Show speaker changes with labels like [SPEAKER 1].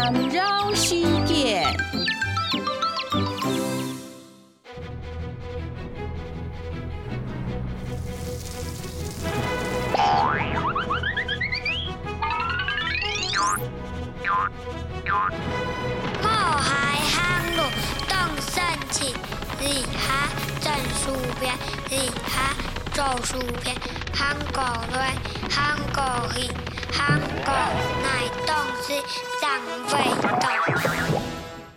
[SPEAKER 1] 缠绕世界。
[SPEAKER 2] 我海航路东升起，日哈正薯片，日哈做薯片，韩国来，韩国去，韩国乃东西长味道。